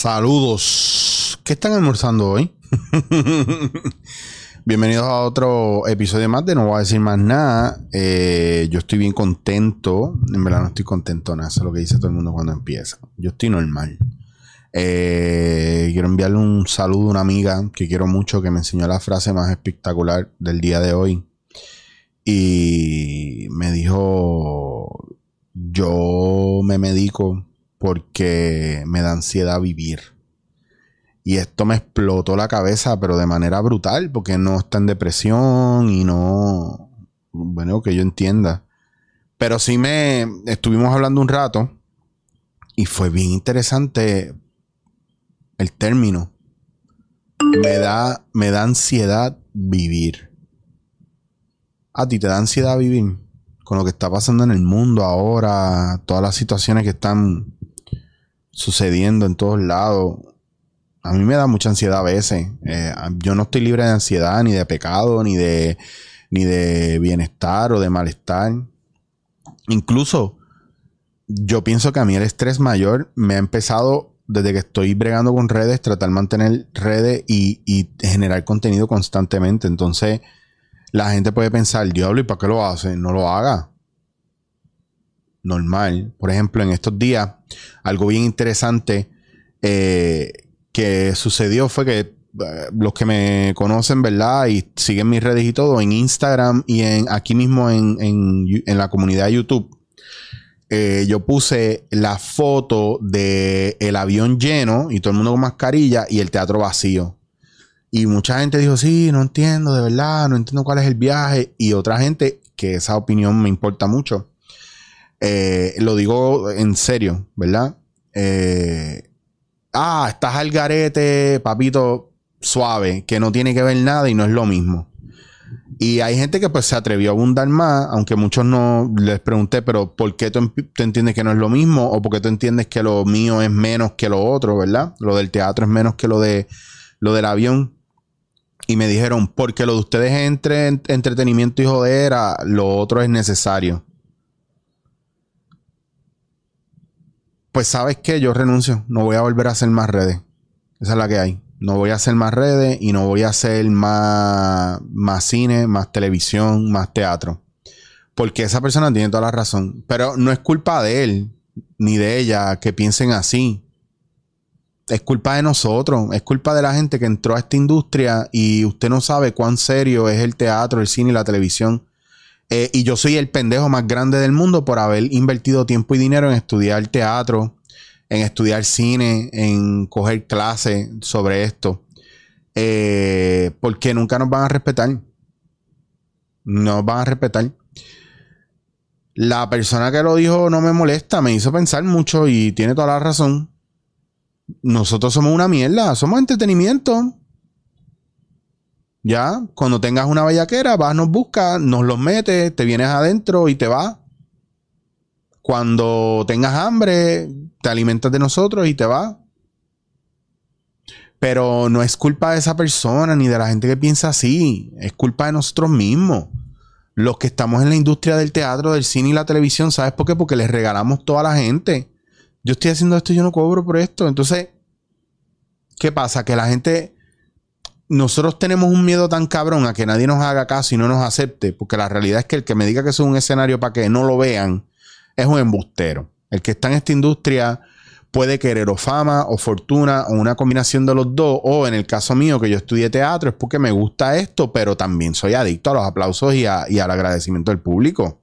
Saludos. ¿Qué están almorzando hoy? Bienvenidos a otro episodio más de No voy a decir más nada. Eh, yo estoy bien contento. En verdad no estoy contento nada. Eso es lo que dice todo el mundo cuando empieza. Yo estoy normal. Eh, quiero enviarle un saludo a una amiga que quiero mucho que me enseñó la frase más espectacular del día de hoy. Y me dijo, yo me medico porque me da ansiedad vivir. Y esto me explotó la cabeza, pero de manera brutal, porque no está en depresión y no, bueno, que yo entienda. Pero sí me estuvimos hablando un rato y fue bien interesante el término. Me da, me da ansiedad vivir. ¿A ti te da ansiedad vivir? Con lo que está pasando en el mundo ahora, todas las situaciones que están sucediendo en todos lados. A mí me da mucha ansiedad a veces. Eh, yo no estoy libre de ansiedad, ni de pecado, ni de, ni de bienestar o de malestar. Incluso yo pienso que a mí el estrés mayor me ha empezado desde que estoy bregando con redes, tratar de mantener redes y, y generar contenido constantemente. Entonces, la gente puede pensar, diablo, ¿y para qué lo hace? No lo haga normal. Por ejemplo, en estos días, algo bien interesante eh, que sucedió fue que eh, los que me conocen, ¿verdad? Y siguen mis redes y todo, en Instagram y en aquí mismo en, la comunidad de YouTube, eh, yo puse la foto de el avión lleno y todo el mundo con mascarilla y el teatro vacío. Y mucha gente dijo, sí, no entiendo, de verdad, no entiendo cuál es el viaje. Y otra gente, que esa opinión me importa mucho, eh, lo digo en serio, ¿verdad? Eh, ah, estás al garete, papito, suave, que no tiene que ver nada y no es lo mismo. Y hay gente que pues se atrevió a abundar más, aunque muchos no les pregunté, pero ¿por qué tú, entiendes que no es lo mismo? ¿O por qué tú entiendes que lo mío es menos que lo otro, verdad? Lo del teatro es menos que lo, de, lo del avión. Y me dijeron, porque lo de ustedes es entre entretenimiento y jodera, lo otro es necesario. Pues sabes que yo renuncio, no voy a volver a hacer más redes. Esa es la que hay. No voy a hacer más redes y no voy a hacer más, más cine, más televisión, más teatro. Porque esa persona tiene toda la razón. Pero no es culpa de él ni de ella que piensen así. Es culpa de nosotros, es culpa de la gente que entró a esta industria y usted no sabe cuán serio es el teatro, el cine y la televisión. Eh, y yo soy el pendejo más grande del mundo por haber invertido tiempo y dinero en estudiar teatro, en estudiar cine, en coger clases sobre esto. Eh, porque nunca nos van a respetar. No nos van a respetar. La persona que lo dijo no me molesta, me hizo pensar mucho y tiene toda la razón. Nosotros somos una mierda, somos entretenimiento. Ya, cuando tengas una bellaquera, vas, nos buscas, nos los metes, te vienes adentro y te vas. Cuando tengas hambre, te alimentas de nosotros y te vas. Pero no es culpa de esa persona ni de la gente que piensa así. Es culpa de nosotros mismos. Los que estamos en la industria del teatro, del cine y la televisión, ¿sabes por qué? Porque les regalamos toda la gente. Yo estoy haciendo esto y yo no cobro por esto. Entonces, ¿qué pasa? Que la gente nosotros tenemos un miedo tan cabrón a que nadie nos haga caso y no nos acepte, porque la realidad es que el que me diga que es un escenario para que no lo vean es un embustero. El que está en esta industria puede querer o fama o fortuna o una combinación de los dos, o en el caso mío que yo estudié teatro es porque me gusta esto, pero también soy adicto a los aplausos y, al agradecimiento del público.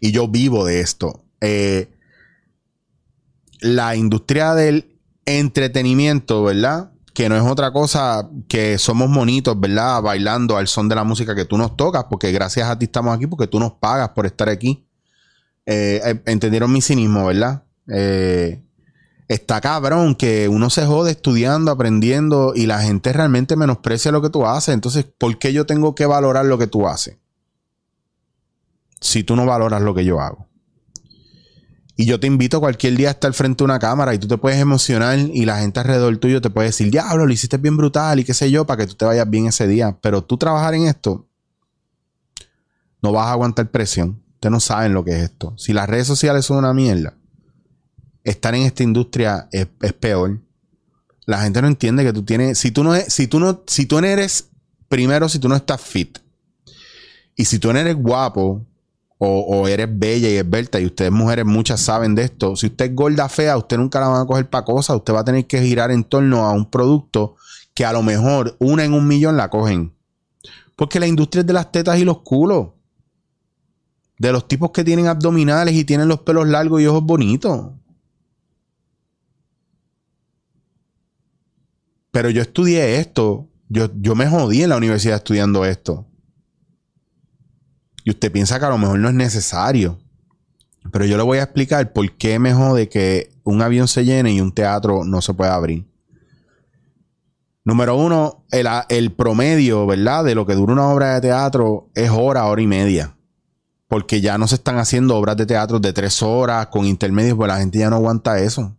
Y yo vivo de esto. Eh, la industria del entretenimiento, ¿verdad? Que no es otra cosa que somos monitos, ¿verdad? Bailando al son de la música que tú nos tocas, porque gracias a ti estamos aquí, porque tú nos pagas por estar aquí. Eh, eh, entendieron mi cinismo, ¿verdad? Eh, está cabrón que uno se jode estudiando, aprendiendo y la gente realmente menosprecia lo que tú haces. Entonces, ¿por qué yo tengo que valorar lo que tú haces? Si tú no valoras lo que yo hago. Y yo te invito cualquier día a estar frente a una cámara y tú te puedes emocionar y la gente alrededor tuyo te puede decir, diablo, lo hiciste bien brutal y qué sé yo, para que tú te vayas bien ese día. Pero tú trabajar en esto, no vas a aguantar presión. Ustedes no saben lo que es esto. Si las redes sociales son una mierda, estar en esta industria es, peor. La gente no entiende que tú tienes. Si tú no, si tú no, si tú no eres. Primero, si tú no estás fit. Y si tú no eres guapo. O, eres bella y esbelta. Y ustedes, mujeres, muchas saben de esto. Si usted es gorda fea, usted nunca la van a coger para cosas. Usted va a tener que girar en torno a un producto que a lo mejor una en un millón la cogen. Porque la industria es de las tetas y los culos. De los tipos que tienen abdominales y tienen los pelos largos y ojos bonitos. Pero yo estudié esto. Yo, yo me jodí en la universidad estudiando esto. Y usted piensa que a lo mejor no es necesario. Pero yo le voy a explicar por qué me jode que un avión se llene y un teatro no se pueda abrir. Número uno, el, el, promedio, ¿verdad? De lo que dura una obra de teatro es hora, hora y media. Porque ya no se están haciendo obras de teatro de tres horas con intermedios, pues la gente ya no aguanta eso.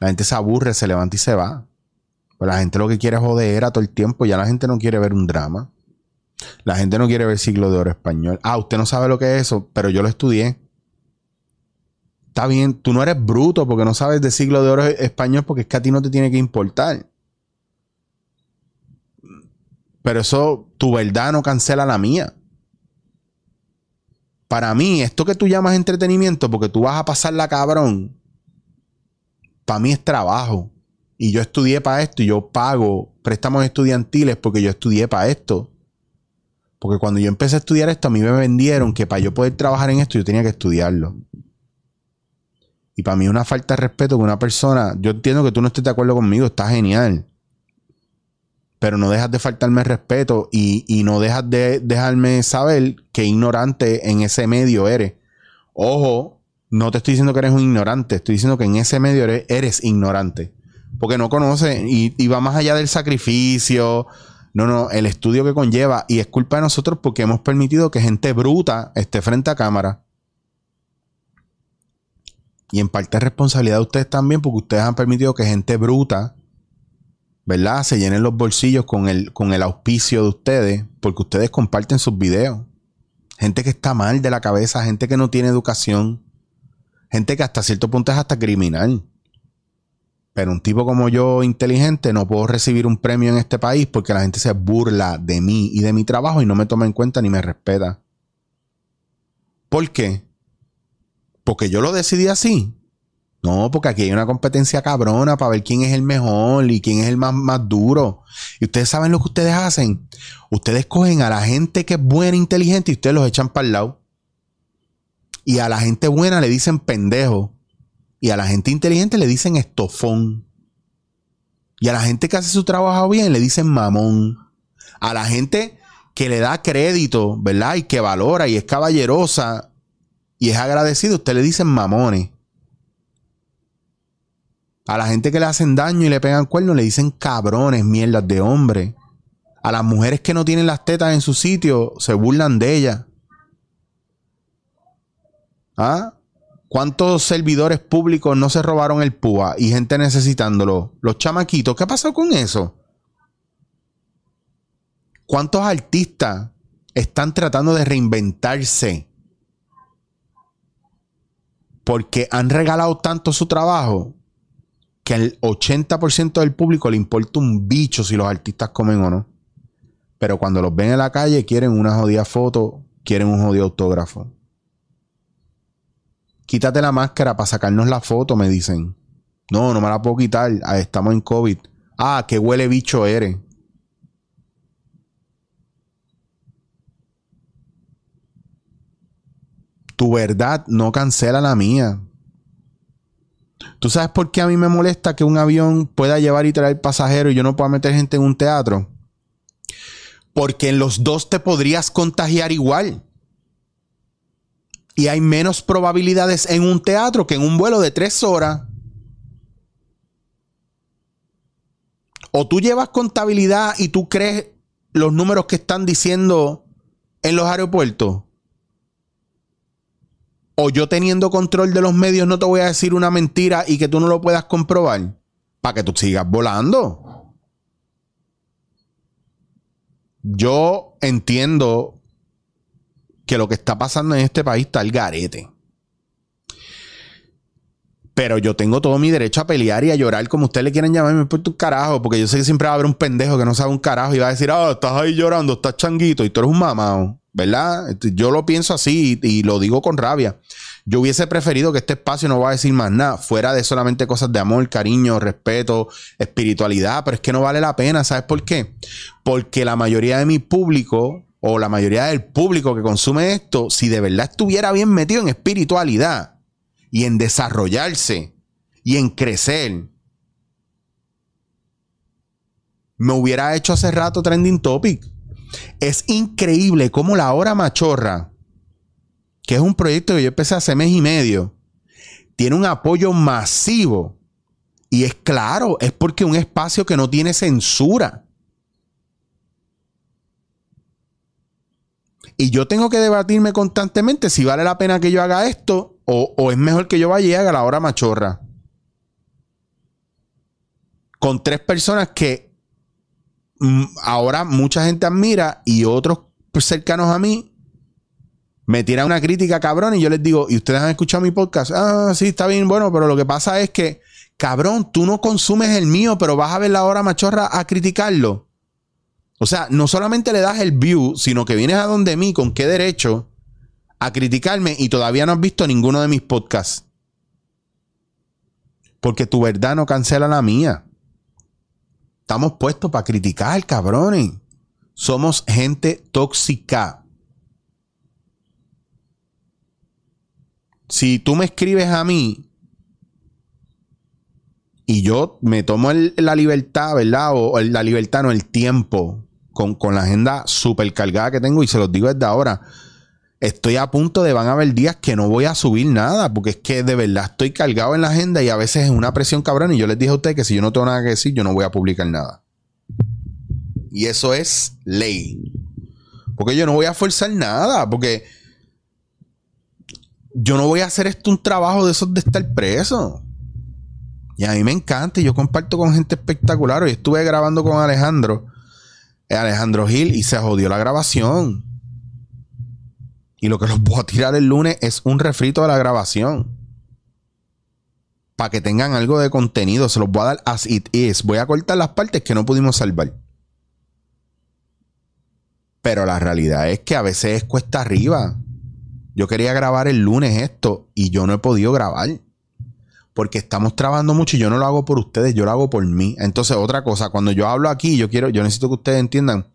La gente se aburre, se levanta y se va. Pues la gente lo que quiere es joder a todo el tiempo. Ya la gente no quiere ver un drama. La gente no quiere ver siglo de oro español. Ah, usted no sabe lo que es eso, pero yo lo estudié. Está bien, tú no eres bruto porque no sabes de siglo de oro español porque es que a ti no te tiene que importar. Pero eso, tu verdad no cancela la mía para mí, esto que tú llamas entretenimiento, porque tú vas a pasarla cabrón, para mí es trabajo. Y yo estudié para esto y yo pago préstamos estudiantiles porque yo estudié para esto. Porque cuando yo empecé a estudiar esto, a mí me vendieron que para yo poder trabajar en esto, yo tenía que estudiarlo. Y para mí es una falta de respeto que una persona, yo entiendo que tú no estés de acuerdo conmigo, está genial pero no dejas de faltarme respeto y, no dejas de dejarme saber que ignorante en ese medio eres. Ojo, no te estoy diciendo que eres un ignorante, estoy diciendo que en ese medio eres, ignorante. Porque no conoces y, y, va más allá del sacrificio. No, no, el estudio que conlleva. Y es culpa de nosotros porque hemos permitido que gente bruta esté frente a cámara. Y en parte es responsabilidad de ustedes también porque ustedes han permitido que gente bruta ¿verdad? Se llenen los bolsillos con el, con el auspicio de ustedes, porque ustedes comparten sus videos. Gente que está mal de la cabeza, gente que no tiene educación, gente que hasta cierto punto es hasta criminal. Pero un tipo como yo, inteligente, no puedo recibir un premio en este país porque la gente se burla de mí y de mi trabajo y no me toma en cuenta ni me respeta. ¿Por qué? Porque yo lo decidí así. No, porque aquí hay una competencia cabrona para ver quién es el mejor y quién es el más, más duro. Y ustedes saben lo que ustedes hacen. Ustedes cogen a la gente que es buena, e inteligente y ustedes los echan para el lado. Y a la gente buena le dicen pendejo. Y a la gente inteligente le dicen estofón. Y a la gente que hace su trabajo bien le dicen mamón. A la gente que le da crédito, ¿verdad? Y que valora y es caballerosa y es agradecido, usted le dicen mamones. A la gente que le hacen daño y le pegan cuernos le dicen cabrones, mierdas de hombre. A las mujeres que no tienen las tetas en su sitio se burlan de ellas. ¿Ah? ¿Cuántos servidores públicos no se robaron el púa y gente necesitándolo? Los chamaquitos, ¿qué pasó con eso? ¿Cuántos artistas están tratando de reinventarse? Porque han regalado tanto su trabajo que al 80% del público le importa un bicho si los artistas comen o no. Pero cuando los ven en la calle quieren una jodida foto, quieren un jodido autógrafo. Quítate la máscara para sacarnos la foto, me dicen. No, no me la puedo quitar. Ah, estamos en COVID. Ah, qué huele bicho eres. Tu verdad no cancela la mía. ¿Tú sabes por qué a mí me molesta que un avión pueda llevar y traer pasajeros y yo no pueda meter gente en un teatro? Porque en los dos te podrías contagiar igual. Y hay menos probabilidades en un teatro que en un vuelo de tres horas. O tú llevas contabilidad y tú crees los números que están diciendo en los aeropuertos o yo teniendo control de los medios no te voy a decir una mentira y que tú no lo puedas comprobar para que tú sigas volando. Yo entiendo que lo que está pasando en este país está al garete. Pero yo tengo todo mi derecho a pelear y a llorar como ustedes le quieren llamarme por tu carajo, porque yo sé que siempre va a haber un pendejo que no sabe un carajo y va a decir, ah, estás ahí llorando, estás changuito y tú eres un mamado, ¿verdad? Este, yo lo pienso así y, y lo digo con rabia. Yo hubiese preferido que este espacio no va a decir más nada, fuera de solamente cosas de amor, cariño, respeto, espiritualidad, pero es que no vale la pena, ¿sabes por qué? Porque la mayoría de mi público o la mayoría del público que consume esto, si de verdad estuviera bien metido en espiritualidad, y en desarrollarse y en crecer, me hubiera hecho hace rato trending topic. Es increíble cómo la hora machorra, que es un proyecto que yo empecé hace mes y medio, tiene un apoyo masivo. Y es claro, es porque un espacio que no tiene censura. Y yo tengo que debatirme constantemente si vale la pena que yo haga esto o, es mejor que yo vaya y haga la hora machorra. Con tres personas que mm, ahora mucha gente admira y otros cercanos a mí me tiran una crítica cabrón y yo les digo, ¿y ustedes han escuchado mi podcast? Ah, sí, está bien, bueno, pero lo que pasa es que, cabrón, tú no consumes el mío, pero vas a ver la hora machorra a criticarlo. O sea, no solamente le das el view, sino que vienes a donde mí, con qué derecho a criticarme y todavía no has visto ninguno de mis podcasts. Porque tu verdad no cancela la mía. Estamos puestos para criticar, cabrones. Somos gente tóxica. Si tú me escribes a mí y yo me tomo la libertad, ¿verdad? O, la libertad, no el tiempo, con, con la agenda súper cargada que tengo y se los digo desde ahora estoy a punto de van a haber días que no voy a subir nada, porque es que de verdad estoy cargado en la agenda y a veces es una presión cabrón. Y yo les dije a ustedes que si yo no tengo nada que decir, yo no voy a publicar nada. Y eso es ley. Porque yo no voy a forzar nada, porque yo no voy a hacer esto un trabajo de esos de estar preso. Y a mí me encanta y yo comparto con gente espectacular. Hoy estuve grabando con Alejandro, Alejandro Gil, y se jodió la grabación. Y lo que los voy a tirar el lunes es un refrito de la grabación. Para que tengan algo de contenido. Se los voy a dar as it is. Voy a cortar las partes que no pudimos salvar. Pero la realidad es que a veces es cuesta arriba. Yo quería grabar el lunes esto y yo no he podido grabar. Porque estamos trabajando mucho y yo no lo hago por ustedes, yo lo hago por mí. Entonces, otra cosa, cuando yo hablo aquí, yo quiero, yo necesito que ustedes entiendan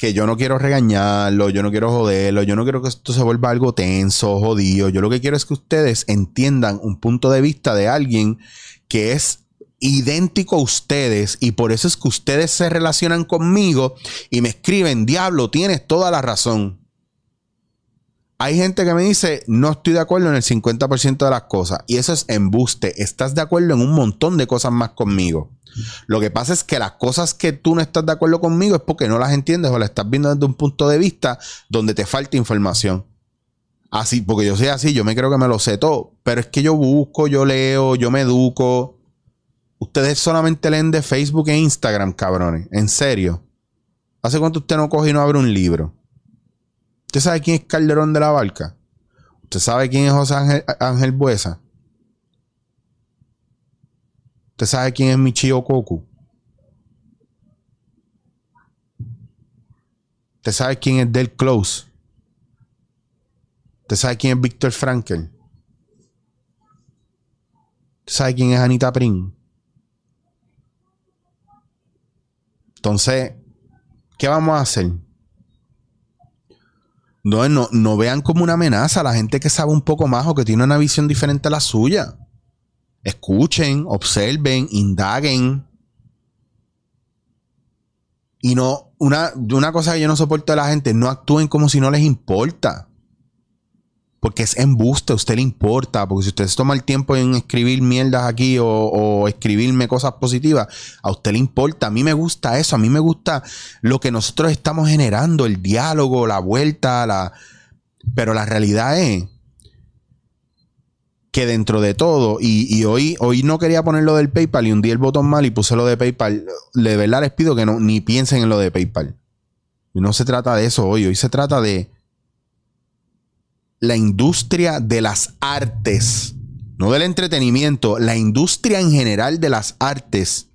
que yo no quiero regañarlo, yo no quiero joderlo, yo no quiero que esto se vuelva algo tenso, jodido. Yo lo que quiero es que ustedes entiendan un punto de vista de alguien que es idéntico a ustedes y por eso es que ustedes se relacionan conmigo y me escriben, diablo, tienes toda la razón. Hay gente que me dice, no estoy de acuerdo en el 50% de las cosas y eso es embuste, estás de acuerdo en un montón de cosas más conmigo. Lo que pasa es que las cosas que tú no estás de acuerdo conmigo es porque no las entiendes o las estás viendo desde un punto de vista donde te falta información. Así, porque yo soy así, yo me creo que me lo sé todo. Pero es que yo busco, yo leo, yo me educo. Ustedes solamente leen de Facebook e Instagram, cabrones. En serio. ¿Hace cuánto usted no coge y no abre un libro? ¿Usted sabe quién es Calderón de la Barca? ¿Usted sabe quién es José Ángel, Buesa? ¿Usted sabe quién es Michio Koku? ¿Usted sabe quién es Del Close? ¿Usted sabe quién es Víctor Frankel? ¿Usted sabe quién es Anita Pring? Entonces, ¿qué vamos a hacer? No, no, no vean como una amenaza a la gente que sabe un poco más o que tiene una visión diferente a la suya. Escuchen, observen, indaguen. Y no, una, una cosa que yo no soporto de la gente, no actúen como si no les importa. Porque es embuste, a usted le importa. Porque si usted se toma el tiempo en escribir mierdas aquí o, escribirme cosas positivas, a usted le importa. A mí me gusta eso. A mí me gusta lo que nosotros estamos generando, el diálogo, la vuelta, la. Pero la realidad es que dentro de todo, y, hoy, hoy no quería poner lo del PayPal y hundí el botón mal y puse lo de PayPal, de verdad les pido que no, ni piensen en lo de PayPal. No se trata de eso hoy, hoy se trata de la industria de las artes no del entretenimiento, la industria en general de las artes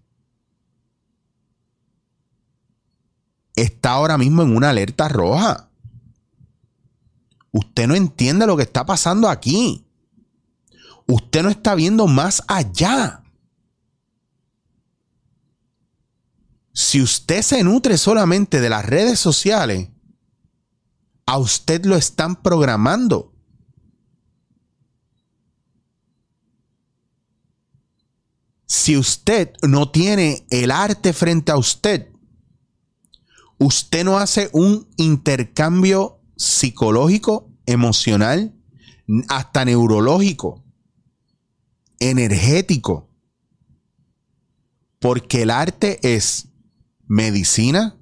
está ahora mismo en una alerta roja. Usted no entiende lo que está pasando aquí. Usted no está viendo más allá. Si usted se nutre solamente de las redes sociales, a usted lo están programando. Si usted no tiene el arte frente a usted, usted no hace un intercambio psicológico, emocional, hasta neurológico, energético. Porque el arte es medicina,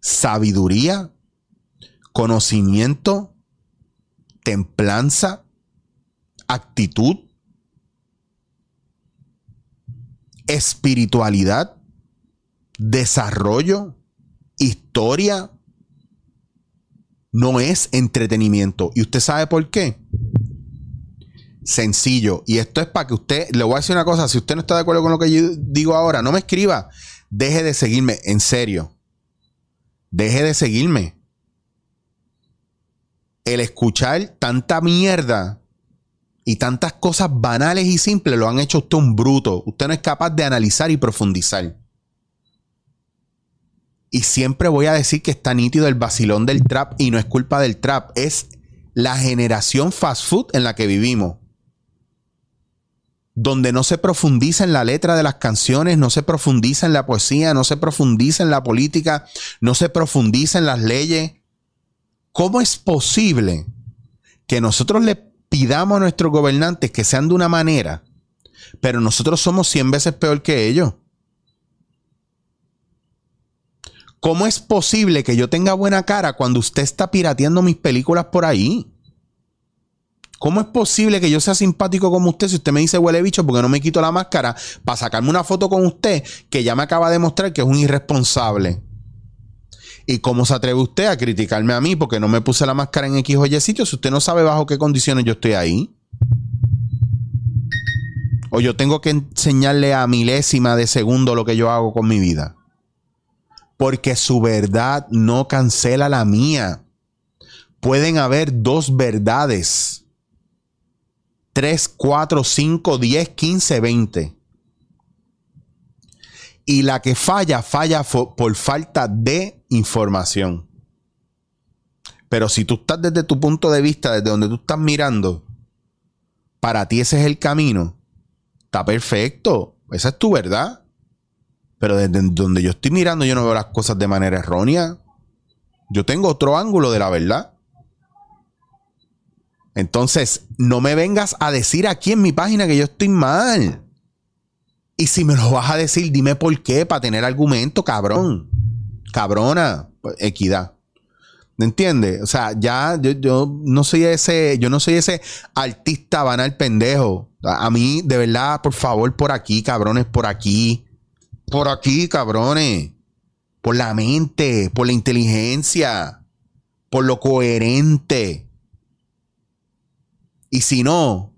sabiduría, conocimiento, templanza, actitud, espiritualidad, desarrollo, historia, no es entretenimiento. ¿Y usted sabe por qué? Sencillo. Y esto es para que usted, le voy a decir una cosa, si usted no está de acuerdo con lo que yo digo ahora, no me escriba. Deje de seguirme, en serio. Deje de seguirme. El escuchar tanta mierda y tantas cosas banales y simples lo han hecho usted un bruto. Usted no es capaz de analizar y profundizar. Y siempre voy a decir que está nítido el vacilón del trap y no es culpa del trap, es la generación fast food en la que vivimos. Donde no se profundiza en la letra de las canciones, no se profundiza en la poesía, no se profundiza en la política, no se profundiza en las leyes. ¿Cómo es posible que nosotros le pidamos a nuestros gobernantes que sean de una manera, pero nosotros somos 100 veces peor que ellos? ¿Cómo es posible que yo tenga buena cara cuando usted está pirateando mis películas por ahí? ¿Cómo es posible que yo sea simpático como usted si usted me dice huele bicho porque no me quito la máscara para sacarme una foto con usted que ya me acaba de mostrar que es un irresponsable? ¿Y cómo se atreve usted a criticarme a mí porque no me puse la máscara en X o Y sitio si usted no sabe bajo qué condiciones yo estoy ahí? O yo tengo que enseñarle a milésima de segundo lo que yo hago con mi vida porque su verdad no cancela la mía. Pueden haber dos verdades. Tres, cuatro, cinco, diez, quince, veinte. Y la que falla, falla por falta de información. Pero si tú estás desde tu punto de vista, desde donde tú estás mirando, para ti ese es el camino, está perfecto. Esa es tu verdad. Pero desde donde yo estoy mirando, yo no veo las cosas de manera errónea. Yo tengo otro ángulo de la verdad. Entonces, no me vengas a decir aquí en mi página que yo estoy mal. Y si me lo vas a decir, dime por qué, para tener argumento, cabrón. Cabrona, pues, equidad. ¿Me entiendes? O sea, ya yo, yo, no soy ese, yo no soy ese artista banal pendejo. A, a mí, de verdad, por favor, por aquí, cabrones, por aquí. Por aquí, cabrones. Por la mente, por la inteligencia, por lo coherente. Y si no,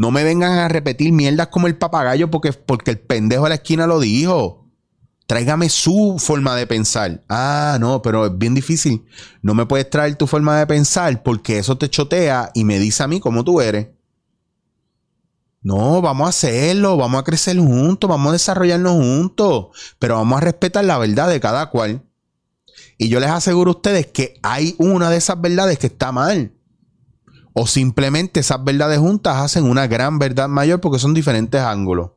no me vengan a repetir mierdas como el papagayo porque, porque el pendejo de la esquina lo dijo. Tráigame su forma de pensar. Ah, no, pero es bien difícil. No me puedes traer tu forma de pensar porque eso te chotea y me dice a mí cómo tú eres. No, vamos a hacerlo, vamos a crecer juntos, vamos a desarrollarnos juntos, pero vamos a respetar la verdad de cada cual. Y yo les aseguro a ustedes que hay una de esas verdades que está mal. O simplemente esas verdades juntas hacen una gran verdad mayor porque son diferentes ángulos.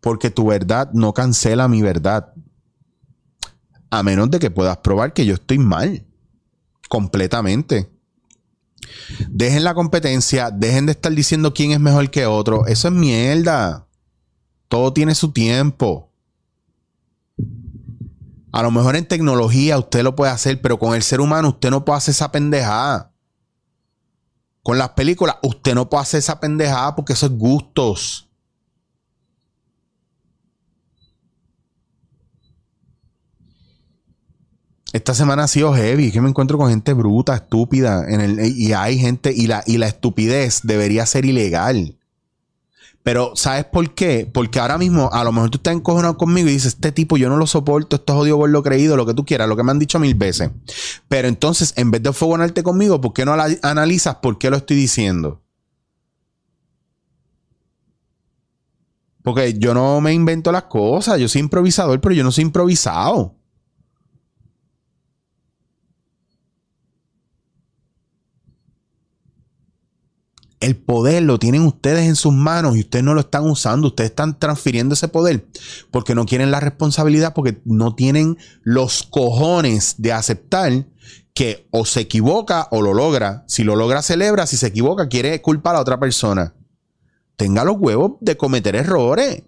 Porque tu verdad no cancela mi verdad. A menos de que puedas probar que yo estoy mal. Completamente. Dejen la competencia, dejen de estar diciendo quién es mejor que otro. Eso es mierda. Todo tiene su tiempo. A lo mejor en tecnología usted lo puede hacer, pero con el ser humano usted no puede hacer esa pendejada. Con las películas usted no puede hacer esa pendejada porque eso es gustos. esta semana ha sido heavy, que me encuentro con gente bruta, estúpida, y hay gente, y la, y la estupidez debería ser ilegal. Pero, ¿sabes por qué? Porque ahora mismo, a lo mejor tú estás encojonado conmigo y dices, este tipo yo no lo soporto, esto es odio por lo creído, lo que tú quieras, lo que me han dicho mil veces. Pero entonces, en vez de fogonarte conmigo, ¿por qué no analizas por qué lo estoy diciendo? Porque yo no me invento las cosas, yo soy improvisador, pero yo no soy improvisado. El poder lo tienen ustedes en sus manos y ustedes no lo están usando. Ustedes están transfiriendo ese poder porque no quieren la responsabilidad, porque no tienen los cojones de aceptar que o se equivoca o lo logra. Si lo logra, celebra. Si se equivoca, quiere culpar a otra persona. Tenga los huevos de cometer errores.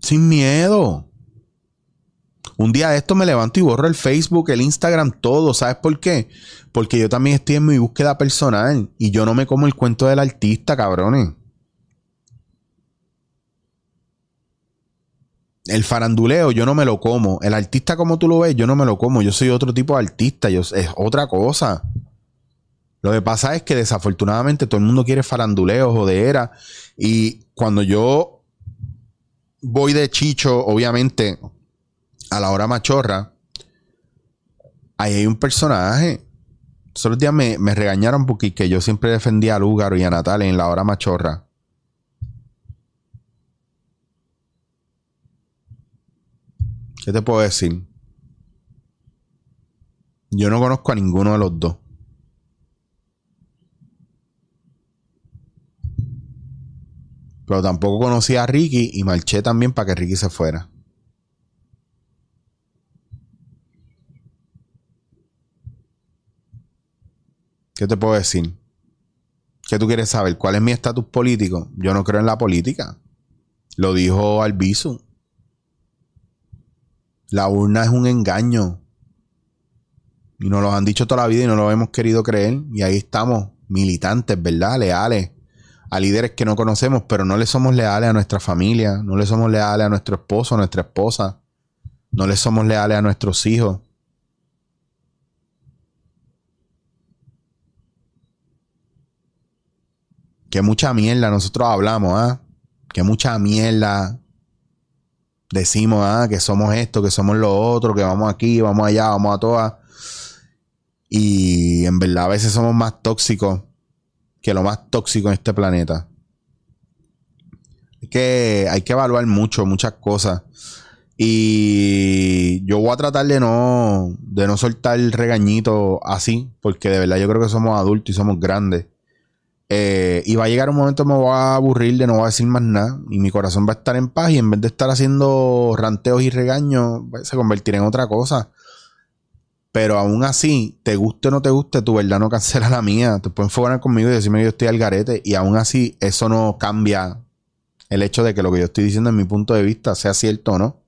Sin miedo. Un día de esto me levanto y borro el Facebook, el Instagram, todo. ¿Sabes por qué? Porque yo también estoy en mi búsqueda personal y yo no me como el cuento del artista, cabrones. El faranduleo yo no me lo como. El artista como tú lo ves, yo no me lo como. Yo soy otro tipo de artista. Es otra cosa. Lo que pasa es que desafortunadamente todo el mundo quiere faranduleo, jodera. Y cuando yo voy de chicho, obviamente, a la hora machorra, ahí hay un personaje. Esos días me, regañaron porque yo siempre defendía a Lúgaro y a Natal en la hora machorra. ¿Qué te puedo decir? Yo no conozco a ninguno de los dos. Pero tampoco conocí a Ricky y marché también para que Ricky se fuera. ¿Qué te puedo decir? ¿Qué tú quieres saber? ¿Cuál es mi estatus político? Yo no creo en la política. Lo dijo Albizu. La urna es un engaño. Y nos lo han dicho toda la vida y no lo hemos querido creer. Y ahí estamos, militantes, ¿verdad? Leales a líderes que no conocemos, pero no le somos leales a nuestra familia, no le somos leales a nuestro esposo, a nuestra esposa, no le somos leales a nuestros hijos. Que mucha mierda nosotros hablamos, ¿ah? Que mucha mierda decimos, ¿ah? Que somos esto, que somos lo otro, que vamos aquí, vamos allá, vamos a todas. Y en verdad a veces somos más tóxicos que lo más tóxico en este planeta. Es que hay que evaluar mucho, muchas cosas. Y yo voy a tratar de no, de no soltar regañito así, porque de verdad yo creo que somos adultos y somos grandes. Eh, y va a llegar un momento me voy a aburrir de no voy a decir más nada. Y mi corazón va a estar en paz. Y en vez de estar haciendo ranteos y regaños, pues, se convertirá en otra cosa. Pero aún así, te guste o no te guste, tu verdad no cancela la mía. Te pueden enfocar conmigo y decirme que yo estoy al garete. Y aún así, eso no cambia el hecho de que lo que yo estoy diciendo en mi punto de vista sea cierto o no.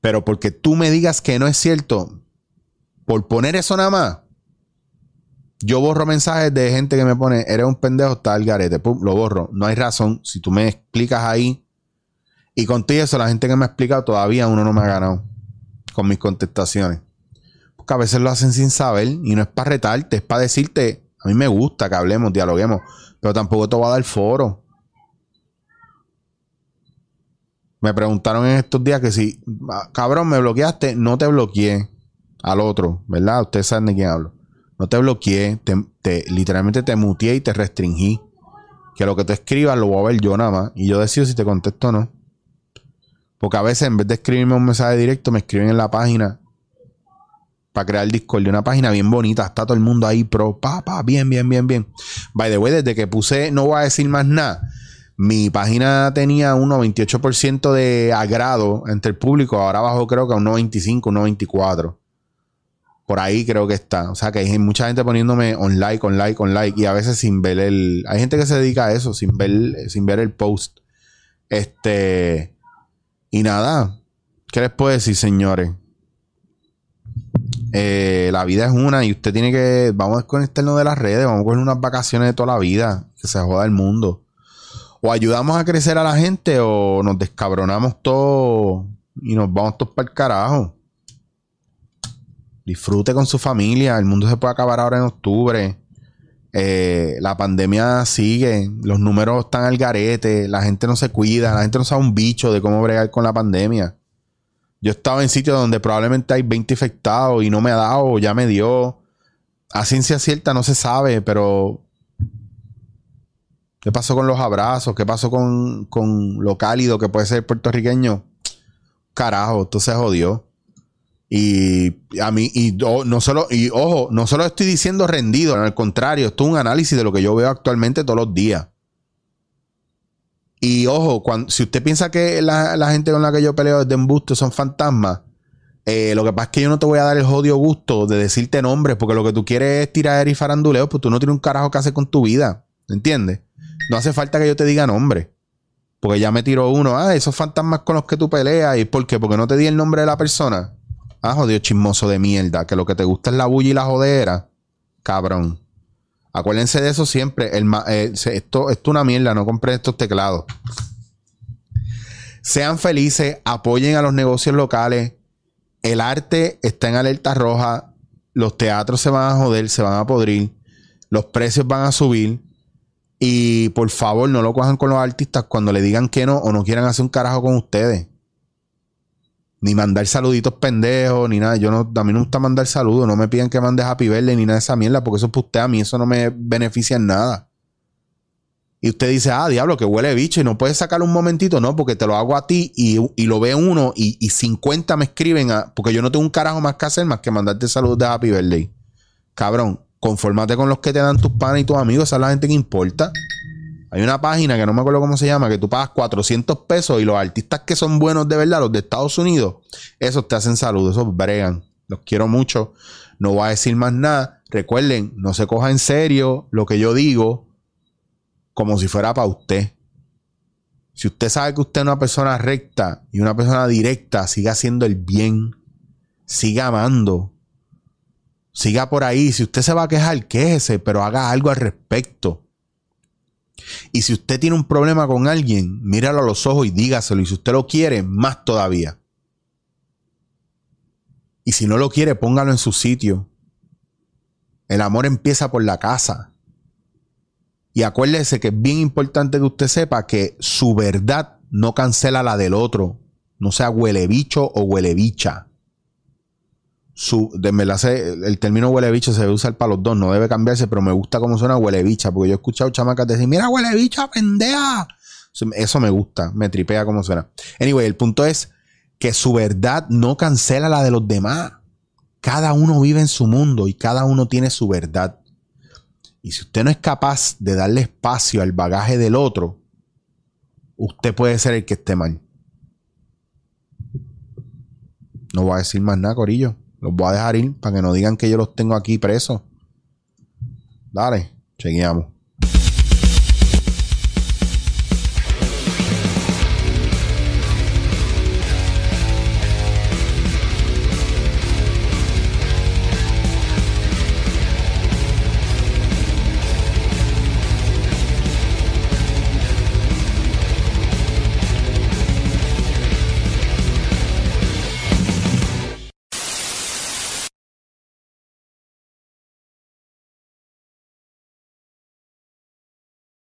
Pero porque tú me digas que no es cierto, por poner eso nada más, yo borro mensajes de gente que me pone, eres un pendejo, está al garete. Pum, lo borro. No hay razón. Si tú me explicas ahí. Y contigo eso, la gente que me ha explicado, todavía uno no me ha ganado con mis contestaciones. Porque a veces lo hacen sin saber. Y no es para retarte, es para decirte, a mí me gusta que hablemos, dialoguemos. Pero tampoco te va a dar foro. Me preguntaron en estos días que si, ah, cabrón, me bloqueaste, no te bloqueé al otro, ¿verdad? Ustedes saben de quién hablo. No te bloqueé, te, literalmente te muteé y te restringí. Que lo que te escribas lo voy a ver yo nada más. Y yo decido si te contesto o no. Porque a veces en vez de escribirme un mensaje directo, me escriben en la página para crear Discord una página bien bonita. Está todo el mundo ahí pro, pa, pa, bien, bien, bien, bien. By the way, desde que puse no voy a decir más nada, mi página tenía un 98% de agrado entre el público. Ahora bajo creo que a un 95, un 94. Por ahí creo que está. O sea que hay mucha gente poniéndome on like, on like, on like. Y a veces sin ver el. Hay gente que se dedica a eso, sin ver, sin ver el post. Este. Y nada. ¿Qué les puedo decir, señores? Eh, la vida es una y usted tiene que. Vamos a desconectarnos de las redes. Vamos a coger unas vacaciones de toda la vida. Que se joda el mundo. O ayudamos a crecer a la gente o nos descabronamos todo y nos vamos todos para el carajo. Disfrute con su familia. El mundo se puede acabar ahora en octubre. Eh, la pandemia sigue. Los números están al garete. La gente no se cuida. La gente no sabe un bicho de cómo bregar con la pandemia. Yo estaba en sitios donde probablemente hay 20 infectados y no me ha dado, ya me dio. A ciencia cierta no se sabe, pero ¿Qué pasó con los abrazos? ¿Qué pasó con, con lo cálido que puede ser puertorriqueño? Carajo, esto se jodió. Y a mí, y no solo, y ojo, no solo estoy diciendo rendido, al contrario, esto es un análisis de lo que yo veo actualmente todos los días. Y ojo, cuando, si usted piensa que la, gente con la que yo peleo desde embuste son fantasmas, eh, lo que pasa es que yo no te voy a dar el jodido gusto de decirte nombres, porque lo que tú quieres es tirar y faranduleo, pues tú no tienes un carajo que hacer con tu vida. ¿Entiendes? No hace falta que yo te diga nombre. Porque ya me tiró uno. Ah, esos fantasmas con los que tú peleas. ¿Y por qué? Porque no te di el nombre de la persona. Ah, jodido chismoso de mierda. Que lo que te gusta es la bulla y la jodera. Cabrón. Acuérdense de eso siempre. El, eh, esto, es una mierda. No compren estos teclados. Sean felices. Apoyen a los negocios locales. El arte está en alerta roja. Los teatros se van a joder, se van a podrir. Los precios van a subir. Y por favor, no lo cojan con los artistas cuando le digan que no o no quieran hacer un carajo con ustedes. Ni mandar saluditos pendejos, ni nada. Yo no, a mí no me gusta mandar saludos. No me piden que mande Happy Birthday ni nada de esa mierda, porque eso es usted. A mí eso no me beneficia en nada. Y usted dice, ah, diablo, que huele bicho y no puedes sacar un momentito. No, porque te lo hago a ti y, lo ve uno y, y 50 me escriben, a, porque yo no tengo un carajo más que hacer más que mandarte saludos de Happy Birthday. Cabrón, Confórmate con los que te dan tus panas y tus amigos. Esa es la gente que importa. Hay una página que no me acuerdo cómo se llama, que tú pagas 400 pesos y los artistas que son buenos de verdad, los de Estados Unidos, esos te hacen saludos, esos bregan. Los quiero mucho. No voy a decir más nada. Recuerden, no se coja en serio lo que yo digo como si fuera para usted. Si usted sabe que usted es una persona recta y una persona directa, siga haciendo el bien. Siga amando Siga por ahí. Si usted se va a quejar, quéjese, pero haga algo al respecto. Y si usted tiene un problema con alguien, míralo a los ojos y dígaselo. Y si usted lo quiere, más todavía. Y si no lo quiere, póngalo en su sitio. El amor empieza por la casa. Y acuérdese que es bien importante que usted sepa que su verdad no cancela la del otro. No sea huele bicho o huele bicha su, de, el término huele bicho se debe usar para los dos, no debe cambiarse, pero me gusta cómo suena huele bicha, porque yo he escuchado chamacas decir, mira huele bicha, pendeja. Eso me gusta, me tripea cómo suena. Anyway, el punto es que su verdad no cancela la de los demás. Cada uno vive en su mundo y cada uno tiene su verdad. Y si usted no es capaz de darle espacio al bagaje del otro, usted puede ser el que esté mal. No voy a decir más nada, Corillo. Los voy a dejar ir para que no digan que yo los tengo aquí presos. Dale, chequeamos.